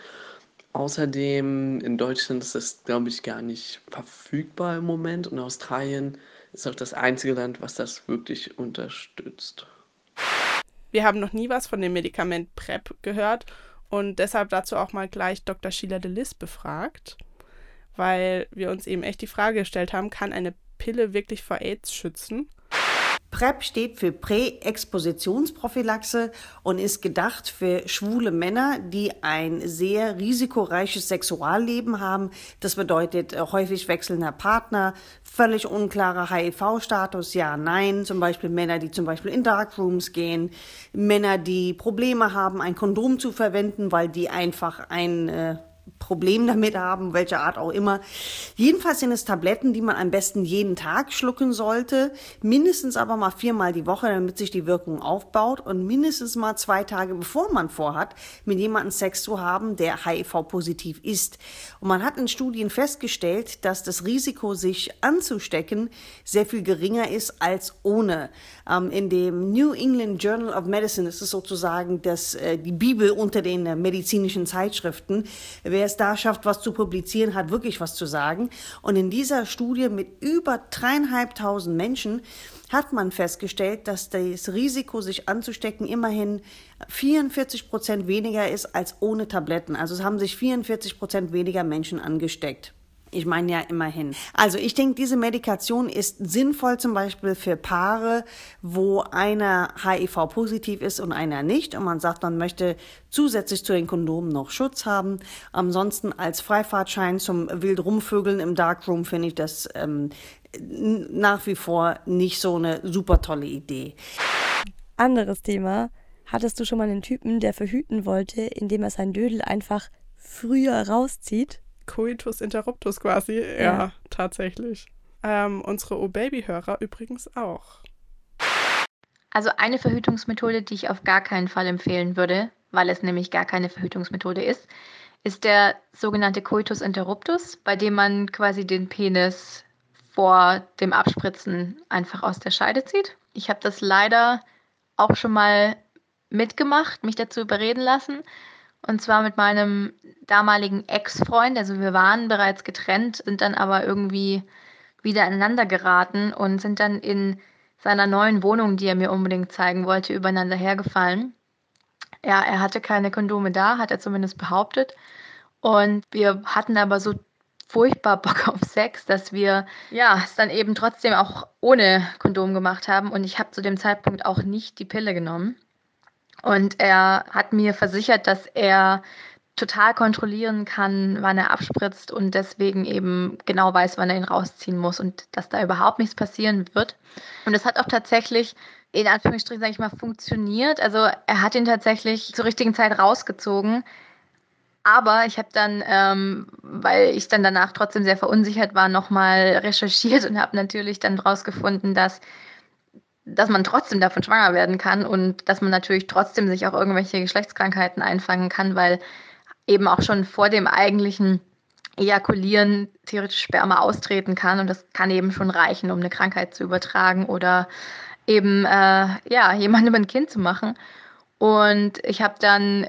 Außerdem in Deutschland ist das, glaube ich, gar nicht verfügbar im Moment und Australien ist auch das einzige Land, was das wirklich unterstützt. Wir haben noch nie was von dem Medikament PrEP gehört und deshalb dazu auch mal gleich Dr. Sheila de Lis befragt weil wir uns eben echt die Frage gestellt haben, kann eine Pille wirklich vor AIDS schützen? PrEP steht für Präexpositionsprophylaxe und ist gedacht für schwule Männer, die ein sehr risikoreiches Sexualleben haben. Das bedeutet äh, häufig wechselnder Partner, völlig unklarer HIV-Status, ja, nein. Zum Beispiel Männer, die zum Beispiel in Darkrooms gehen, Männer, die Probleme haben, ein Kondom zu verwenden, weil die einfach ein äh, Problem damit haben, welcher Art auch immer. Jedenfalls sind es Tabletten, die man am besten jeden Tag schlucken sollte, mindestens aber mal viermal die Woche, damit sich die Wirkung aufbaut und mindestens mal zwei Tage bevor man vorhat, mit jemandem Sex zu haben, der HIV-positiv ist. Und man hat in Studien festgestellt, dass das Risiko, sich anzustecken, sehr viel geringer ist als ohne. Ähm, in dem New England Journal of Medicine ist es sozusagen das, äh, die Bibel unter den äh, medizinischen Zeitschriften. Wer es da schafft, was zu publizieren, hat wirklich was zu sagen. Und in dieser Studie mit über dreieinhalbtausend Menschen hat man festgestellt, dass das Risiko, sich anzustecken, immerhin 44 Prozent weniger ist als ohne Tabletten. Also es haben sich 44 Prozent weniger Menschen angesteckt. Ich meine ja immerhin. Also ich denke, diese Medikation ist sinnvoll zum Beispiel für Paare, wo einer HIV-positiv ist und einer nicht. Und man sagt, man möchte zusätzlich zu den Kondomen noch Schutz haben. Ansonsten als Freifahrtschein zum wild rumvögeln im Darkroom finde ich das ähm, nach wie vor nicht so eine super tolle Idee. Anderes Thema. Hattest du schon mal einen Typen, der verhüten wollte, indem er sein Dödel einfach früher rauszieht? Coitus interruptus quasi. Ja, ja tatsächlich. Ähm, unsere O-Baby-Hörer übrigens auch. Also eine Verhütungsmethode, die ich auf gar keinen Fall empfehlen würde, weil es nämlich gar keine Verhütungsmethode ist, ist der sogenannte Coitus interruptus, bei dem man quasi den Penis vor dem Abspritzen einfach aus der Scheide zieht. Ich habe das leider auch schon mal mitgemacht, mich dazu überreden lassen. Und zwar mit meinem damaligen Ex-Freund. Also wir waren bereits getrennt, sind dann aber irgendwie wieder aneinander geraten und sind dann in seiner neuen Wohnung, die er mir unbedingt zeigen wollte, übereinander hergefallen. Ja, er hatte keine Kondome da, hat er zumindest behauptet. Und wir hatten aber so furchtbar Bock auf Sex, dass wir ja es dann eben trotzdem auch ohne Kondom gemacht haben. Und ich habe zu dem Zeitpunkt auch nicht die Pille genommen. Und er hat mir versichert, dass er total kontrollieren kann, wann er abspritzt und deswegen eben genau weiß, wann er ihn rausziehen muss und dass da überhaupt nichts passieren wird. Und es hat auch tatsächlich in Anführungsstrichen, sage ich mal, funktioniert. Also er hat ihn tatsächlich zur richtigen Zeit rausgezogen. Aber ich habe dann, ähm, weil ich dann danach trotzdem sehr verunsichert war, nochmal recherchiert und habe natürlich dann rausgefunden, dass dass man trotzdem davon schwanger werden kann und dass man natürlich trotzdem sich auch irgendwelche Geschlechtskrankheiten einfangen kann, weil eben auch schon vor dem eigentlichen Ejakulieren theoretisch Sperma austreten kann und das kann eben schon reichen, um eine Krankheit zu übertragen oder eben äh, ja jemandem ein Kind zu machen. Und ich habe dann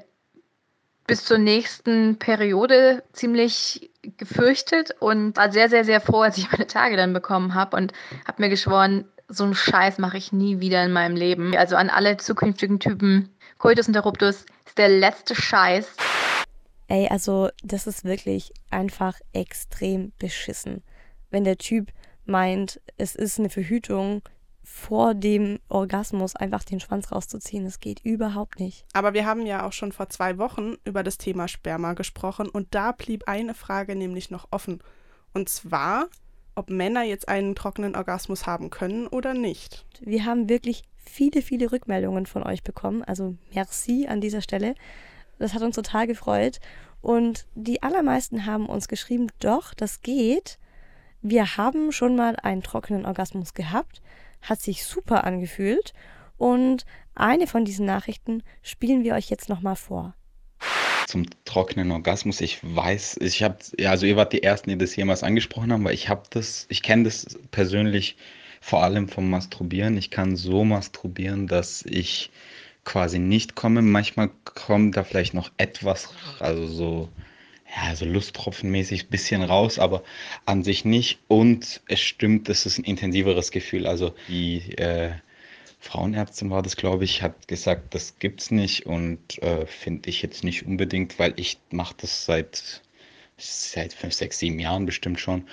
bis zur nächsten Periode ziemlich gefürchtet und war sehr, sehr, sehr froh, als ich meine Tage dann bekommen habe und habe mir geschworen, so einen Scheiß mache ich nie wieder in meinem Leben. Also an alle zukünftigen Typen, Coitus interruptus ist der letzte Scheiß. Ey, also das ist wirklich einfach extrem beschissen. Wenn der Typ meint, es ist eine Verhütung, vor dem Orgasmus einfach den Schwanz rauszuziehen. Das geht überhaupt nicht. Aber wir haben ja auch schon vor zwei Wochen über das Thema Sperma gesprochen und da blieb eine Frage nämlich noch offen. Und zwar, ob Männer jetzt einen trockenen Orgasmus haben können oder nicht. Wir haben wirklich viele, viele Rückmeldungen von euch bekommen. Also merci an dieser Stelle. Das hat uns total gefreut. Und die allermeisten haben uns geschrieben, doch, das geht. Wir haben schon mal einen trockenen Orgasmus gehabt hat sich super angefühlt und eine von diesen Nachrichten spielen wir euch jetzt nochmal vor. Zum trockenen Orgasmus, ich weiß, ich habe, ja, also ihr wart die Ersten, die das jemals angesprochen haben, weil ich habe das, ich kenne das persönlich vor allem vom Masturbieren. Ich kann so masturbieren, dass ich quasi nicht komme. Manchmal kommt da vielleicht noch etwas, also so ja, so Lusttropfenmäßig ein bisschen raus, aber an sich nicht. Und es stimmt, das ist ein intensiveres Gefühl. Also die äh, Frauenärztin war das, glaube ich, hat gesagt, das gibt's nicht und äh, finde ich jetzt nicht unbedingt, weil ich mache das seit seit fünf, sechs, sieben Jahren bestimmt schon.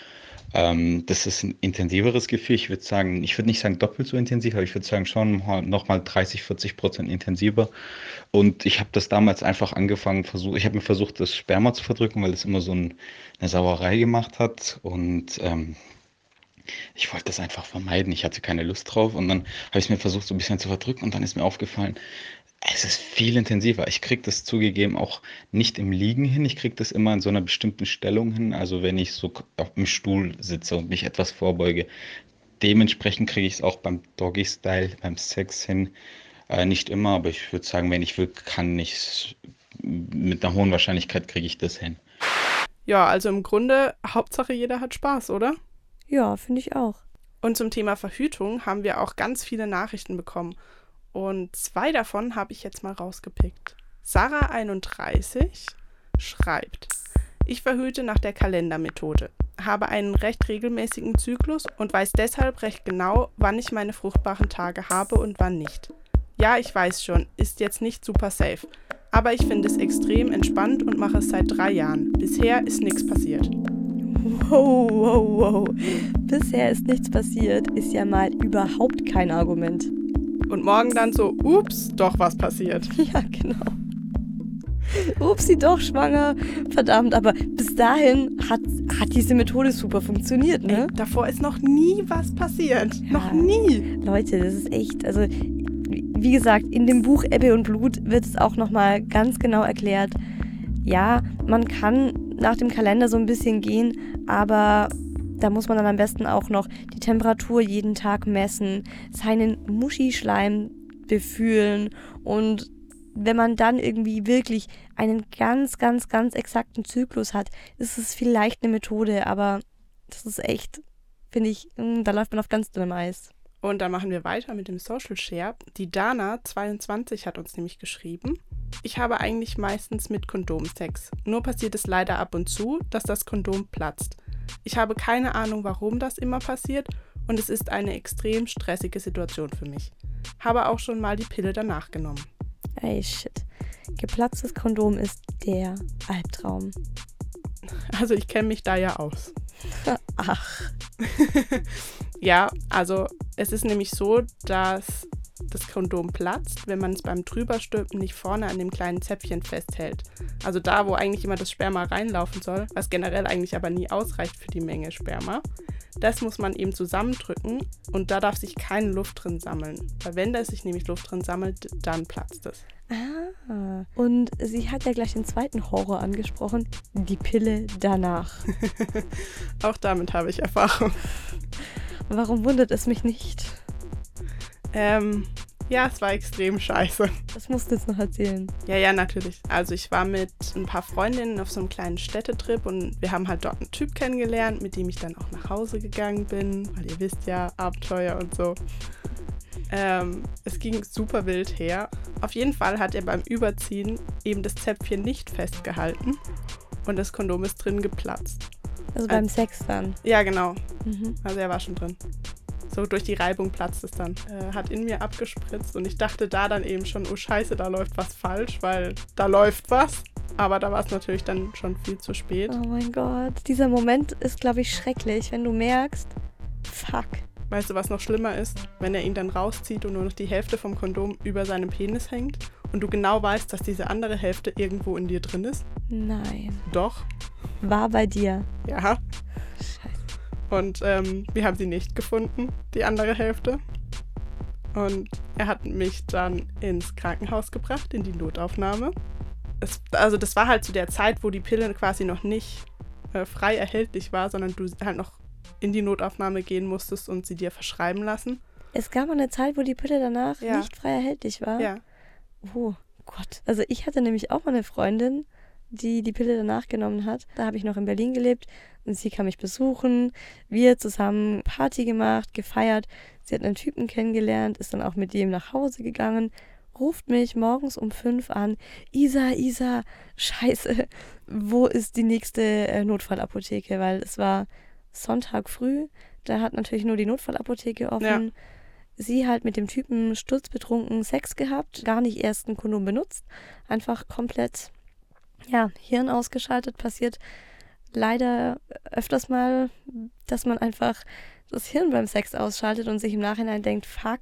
Ähm, das ist ein intensiveres Gefühl. Ich würde sagen, ich würde nicht sagen doppelt so intensiv, aber ich würde sagen schon nochmal 30, 40 Prozent intensiver. Und ich habe das damals einfach angefangen, versuch, ich habe mir versucht, das Sperma zu verdrücken, weil es immer so ein, eine Sauerei gemacht hat. Und ähm, ich wollte das einfach vermeiden. Ich hatte keine Lust drauf. Und dann habe ich es mir versucht, so ein bisschen zu verdrücken. Und dann ist mir aufgefallen, es ist viel intensiver. Ich kriege das zugegeben auch nicht im Liegen hin. Ich kriege das immer in so einer bestimmten Stellung hin. Also wenn ich so auf dem Stuhl sitze und mich etwas vorbeuge. Dementsprechend kriege ich es auch beim Doggy-Style, beim Sex hin. Äh, nicht immer, aber ich würde sagen, wenn ich will, kann ich mit einer hohen Wahrscheinlichkeit kriege ich das hin. Ja, also im Grunde, Hauptsache jeder hat Spaß, oder? Ja, finde ich auch. Und zum Thema Verhütung haben wir auch ganz viele Nachrichten bekommen. Und zwei davon habe ich jetzt mal rausgepickt. Sarah31 schreibt, ich verhüte nach der Kalendermethode, habe einen recht regelmäßigen Zyklus und weiß deshalb recht genau, wann ich meine fruchtbaren Tage habe und wann nicht. Ja, ich weiß schon, ist jetzt nicht super safe, aber ich finde es extrem entspannt und mache es seit drei Jahren. Bisher ist nichts passiert. Wow, wow, wow. Bisher ist nichts passiert, ist ja mal überhaupt kein Argument und morgen dann so, ups, doch was passiert. Ja, genau. Ups, sie doch schwanger. Verdammt, aber bis dahin hat, hat diese Methode super funktioniert, ne? Ey, davor ist noch nie was passiert. Ja, noch nie. Leute, das ist echt, also wie gesagt, in dem Buch Ebbe und Blut wird es auch nochmal ganz genau erklärt. Ja, man kann nach dem Kalender so ein bisschen gehen, aber da muss man dann am besten auch noch die Temperatur jeden Tag messen, seinen Muschischleim befühlen und wenn man dann irgendwie wirklich einen ganz, ganz, ganz exakten Zyklus hat, ist es vielleicht eine Methode, aber das ist echt, finde ich, hm, da läuft man auf ganz dünnem Eis. Und dann machen wir weiter mit dem Social Share. Die Dana22 hat uns nämlich geschrieben. Ich habe eigentlich meistens mit Kondom Sex. Nur passiert es leider ab und zu, dass das Kondom platzt. Ich habe keine Ahnung, warum das immer passiert und es ist eine extrem stressige Situation für mich. Habe auch schon mal die Pille danach genommen. Ey, shit. Geplatztes Kondom ist der Albtraum. Also ich kenne mich da ja aus. Ach. ja, also es ist nämlich so, dass das Kondom platzt, wenn man es beim Drüberstülpen nicht vorne an dem kleinen Zäpfchen festhält. Also da, wo eigentlich immer das Sperma reinlaufen soll, was generell eigentlich aber nie ausreicht für die Menge Sperma. Das muss man eben zusammendrücken und da darf sich keine Luft drin sammeln. Weil wenn da sich nämlich Luft drin sammelt, dann platzt es. Ah, und sie hat ja gleich den zweiten Horror angesprochen, die Pille danach. Auch damit habe ich Erfahrung. Warum wundert es mich nicht? Ähm, ja, es war extrem scheiße. Das musst du jetzt noch erzählen. Ja, ja, natürlich. Also ich war mit ein paar Freundinnen auf so einem kleinen Städtetrip und wir haben halt dort einen Typ kennengelernt, mit dem ich dann auch nach Hause gegangen bin, weil ihr wisst ja, Abenteuer und so. Ähm, es ging super wild her. Auf jeden Fall hat er beim Überziehen eben das Zäpfchen nicht festgehalten und das Kondom ist drin geplatzt. Also beim Sex dann. Ja, genau. Mhm. Also er war schon drin. So durch die Reibung platzt es dann. Äh, hat in mir abgespritzt und ich dachte da dann eben schon, oh scheiße, da läuft was falsch, weil da läuft was. Aber da war es natürlich dann schon viel zu spät. Oh mein Gott. Dieser Moment ist, glaube ich, schrecklich, wenn du merkst, fuck. Weißt du, was noch schlimmer ist? Wenn er ihn dann rauszieht und nur noch die Hälfte vom Kondom über seinem Penis hängt und du genau weißt, dass diese andere Hälfte irgendwo in dir drin ist. Nein. Doch. War bei dir. Ja. Und ähm, wir haben sie nicht gefunden, die andere Hälfte. Und er hat mich dann ins Krankenhaus gebracht, in die Notaufnahme. Es, also das war halt zu der Zeit, wo die Pille quasi noch nicht äh, frei erhältlich war, sondern du halt noch in die Notaufnahme gehen musstest und sie dir verschreiben lassen. Es gab mal eine Zeit, wo die Pille danach Ja. nicht frei erhältlich war. Ja. Oh Gott. Also ich hatte nämlich auch mal eine Freundin, die die Pille danach genommen hat. Da habe ich noch in Berlin gelebt und sie kam mich besuchen. Wir zusammen Party gemacht, gefeiert. Sie hat einen Typen kennengelernt, ist dann auch mit dem nach Hause gegangen, ruft mich morgens um fünf an. Isa, Isa, scheiße, wo ist die nächste äh, Notfallapotheke? Weil es war Sonntag früh, da hat natürlich nur die Notfallapotheke offen. Sie halt mit dem Typen sturzbetrunken Sex gehabt, gar nicht erst ein Kondom benutzt, einfach komplett, ja, Hirn ausgeschaltet. Passiert leider öfters mal, dass man einfach das Hirn beim Sex ausschaltet und sich im Nachhinein denkt, fuck,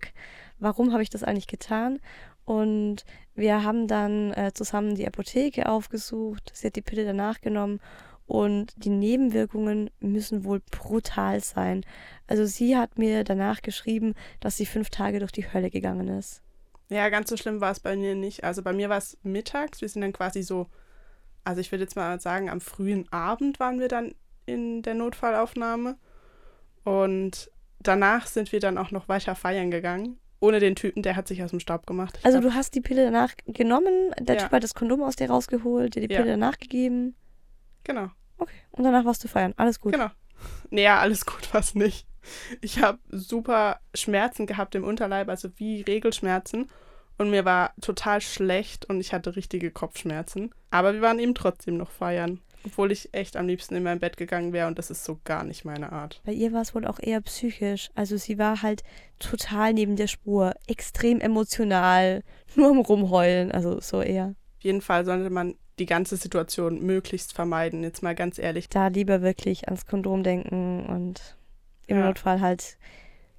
warum habe ich das eigentlich getan? Und wir haben dann äh, zusammen die Apotheke aufgesucht. Sie hat die Pille danach genommen und die Nebenwirkungen müssen wohl brutal sein. Also sie hat mir danach geschrieben, dass sie fünf Tage durch die Hölle gegangen ist. Ja, ganz so schlimm war es bei mir nicht. Also bei mir war es mittags. Wir sind dann quasi so, also ich würde jetzt mal sagen, am frühen Abend waren wir dann in der Notfallaufnahme. Und danach sind wir dann auch noch weiter feiern gegangen. Ohne den Typen, der hat sich aus dem Staub gemacht. Ich Also glaub, du hast die Pille danach genommen, der Ja. Typ hat das Kondom aus dir rausgeholt, dir die Ja. Pille danach gegeben. Genau, Okay. Und danach warst du feiern. Alles gut. genau. Naja, alles gut war es nicht. Ich habe super Schmerzen gehabt im Unterleib, also wie Regelschmerzen. Und mir war total schlecht und ich hatte richtige Kopfschmerzen. Aber wir waren eben trotzdem noch feiern. Obwohl ich echt am liebsten in mein Bett gegangen wäre und das ist so gar nicht meine Art. Bei ihr war es wohl auch eher psychisch. Also sie war halt total neben der Spur, extrem emotional, nur am Rumheulen, also so eher. Auf jeden Fall sollte man die ganze Situation möglichst vermeiden. Jetzt mal ganz ehrlich. Da lieber wirklich ans Kondom denken und im Ja. Notfall halt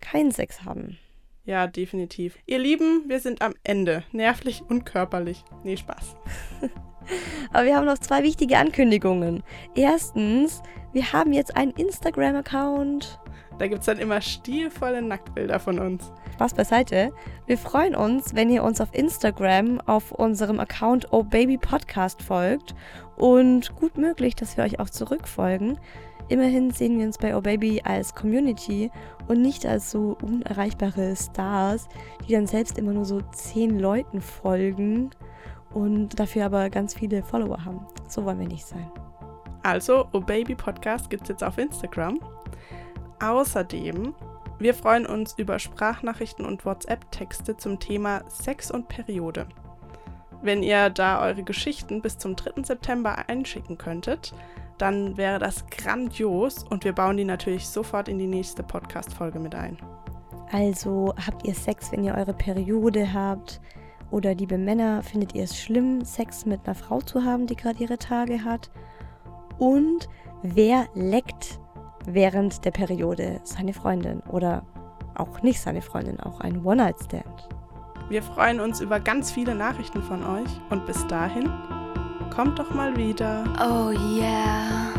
keinen Sex haben. Ja, definitiv. Ihr Lieben, wir sind am Ende. Nervlich und körperlich. Nee, Spaß. Aber wir haben noch zwei wichtige Ankündigungen. Erstens, wir haben jetzt einen Instagram-Account. Da gibt es dann immer stilvolle Nacktbilder von uns. Spaß beiseite. Wir freuen uns, wenn ihr uns auf Instagram auf unserem Account Oh Baby Podcast folgt und gut möglich, dass wir euch auch zurückfolgen. Immerhin sehen wir uns bei Oh Baby als Community und nicht als so unerreichbare Stars, die dann selbst immer nur so zehn Leuten folgen und dafür aber ganz viele Follower haben. So wollen wir nicht sein. Also, Oh Baby Podcast es jetzt auf Instagram. Außerdem, wir freuen uns über Sprachnachrichten und WhatsApp-Texte zum Thema Sex und Periode. Wenn ihr da eure Geschichten bis zum 3. September einschicken könntet, dann wäre das grandios und wir bauen die natürlich sofort in die nächste Podcast-Folge mit ein. Also habt ihr Sex, wenn ihr eure Periode habt? Oder liebe Männer, findet ihr es schlimm, Sex mit einer Frau zu haben, die gerade ihre Tage hat? Und wer leckt während der Periode seine Freundin oder auch nicht seine Freundin, auch ein One-Night-Stand? Wir freuen uns über ganz viele Nachrichten von euch und bis dahin, kommt doch mal wieder. Oh yeah.